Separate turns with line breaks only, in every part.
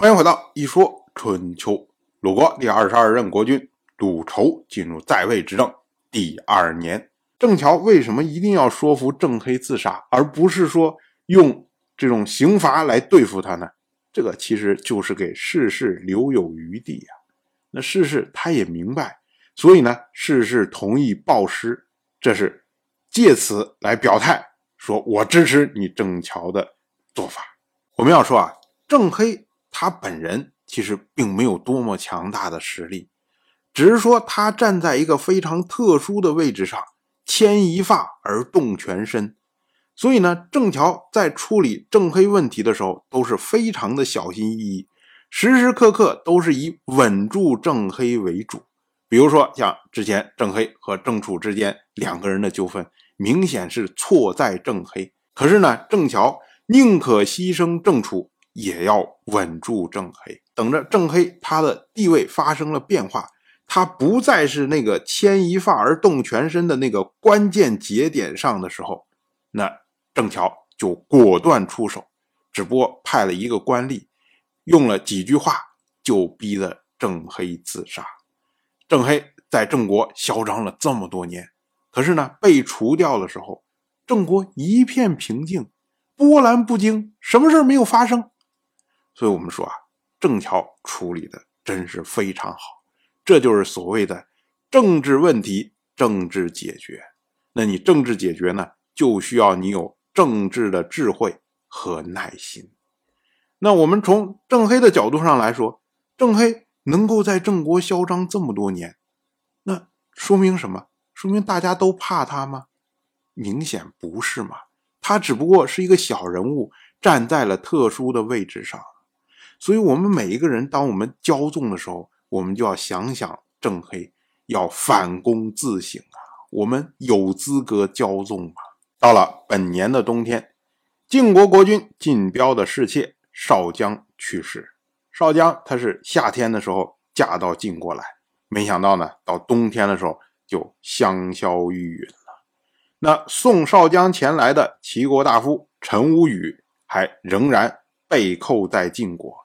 欢迎回到一说春秋。鲁国第二十二任国君鲁仇进入在位执政第二年，郑乔为什么一定要说服郑黑自杀，而不是说用这种刑罚来对付他呢？这个其实就是给世事留有余地呀。那世事他也明白，所以呢，世事同意报师，这是借此来表态，说我支持你郑乔的做法。我们要说啊，郑黑他本人其实并没有多么强大的实力，只是说他站在一个非常特殊的位置上，牵一发而动全身。所以呢，郑乔在处理郑黑问题的时候都是非常的小心翼翼，时时刻刻都是以稳住郑黑为主。比如说，像之前郑黑和郑楚之间两个人的纠纷，明显是错在郑黑，可是呢，郑乔宁可牺牲郑楚，也要稳住郑黑，等着郑黑他的地位发生了变化，他不再是那个牵一发而动全身的那个关键节点上的时候，那。郑桥就果断出手，只不过派了一个官吏，用了几句话就逼得郑黑自杀。郑黑在郑国嚣张了这么多年，可是呢，被除掉的时候，郑国一片平静，波澜不惊，什么事没有发生。所以，我们说啊，郑乔处理的真是非常好，这就是所谓的政治问题，政治解决。那你政治解决呢，就需要你有。政治的智慧和耐心。那我们从郑黑的角度上来说，郑黑能够在郑国嚣张这么多年，那说明什么？说明大家都怕他吗？明显不是嘛。他只不过是一个小人物，站在了特殊的位置上。所以，我们每一个人，当我们骄纵的时候，我们就要想想郑黑，要反躬自省啊。我们有资格骄纵吗？到了本年的冬天，晋国国君晋彪的侍妾少姜去世。少姜她是夏天的时候嫁到晋国来，没想到呢，到冬天的时候就香消玉殒了。那送少姜前来的齐国大夫陈无宇还仍然被扣在晋国，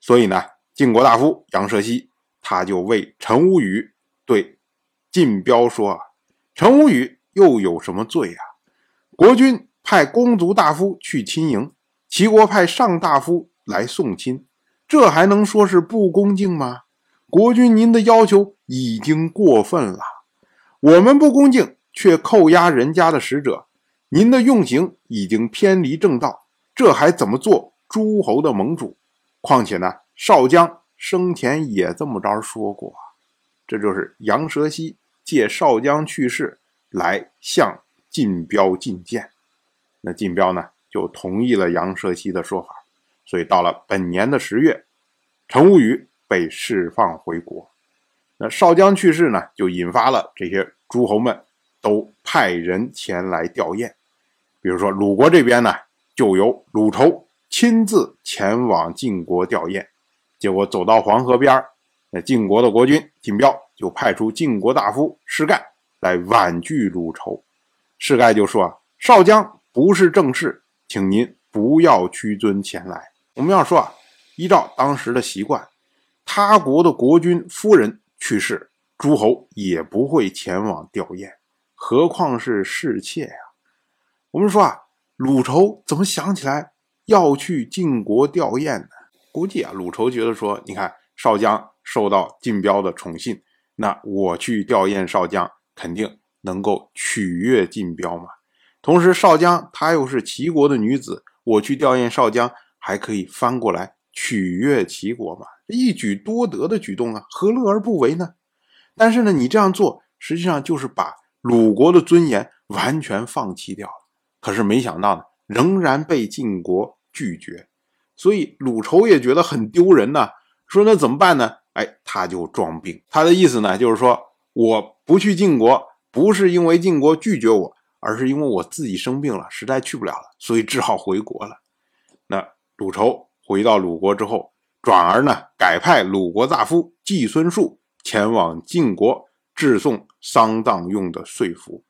所以呢，晋国大夫杨舍西他就为陈无宇对晋彪说：“陈无宇又有什么罪啊？”国君派公族大夫去亲迎，齐国派上大夫来送亲，这还能说是不恭敬吗？国君，您的要求已经过分了。我们不恭敬，却扣押人家的使者，您的用刑已经偏离正道，这还怎么做诸侯的盟主？况且呢，少将生前也这么着说过。这就是杨蛇溪借少将去世来向。晋彪进谏，那晋彪呢就同意了杨蛇溪的说法，所以到了本年的十月，陈无宇被释放回国。那少将去世呢，就引发了这些诸侯们都派人前来吊唁。比如说鲁国这边呢，就由鲁仇亲自前往晋国吊唁。结果走到黄河边那晋国的国君晋彪就派出晋国大夫士盖来婉拒鲁仇。世盖就说：“啊，少将不是正室，请您不要屈尊前来。我们要说啊，依照当时的习惯，他国的国君夫人去世，诸侯也不会前往吊唁，何况是侍妾呀？我们说啊，鲁仇怎么想起来要去晋国吊唁呢？估计啊，鲁仇觉得说，你看少将受到晋彪的宠信，那我去吊唁少将，肯定。”能够取悦晋彪嘛？同时，少将她又是齐国的女子，我去吊唁少将，还可以翻过来取悦齐国嘛？一举多得的举动啊，何乐而不为呢？但是呢，你这样做，实际上就是把鲁国的尊严完全放弃掉了。可是没想到呢，仍然被晋国拒绝，所以鲁仇也觉得很丢人呐。说那怎么办呢？哎，他就装病。他的意思呢，就是说我不去晋国。不是因为晋国拒绝我，而是因为我自己生病了，实在去不了了，所以只好回国了。那鲁仇回到鲁国之后，转而呢改派鲁国大夫季孙树前往晋国致送丧葬用的岁服。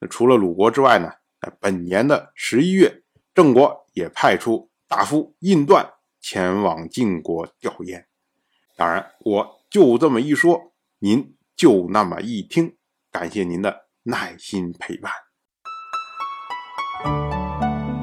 那除了鲁国之外呢，本年的十一月，郑国也派出大夫印段前往晋国吊唁。当然，我就这么一说，您就那么一听。感谢您的耐心陪伴。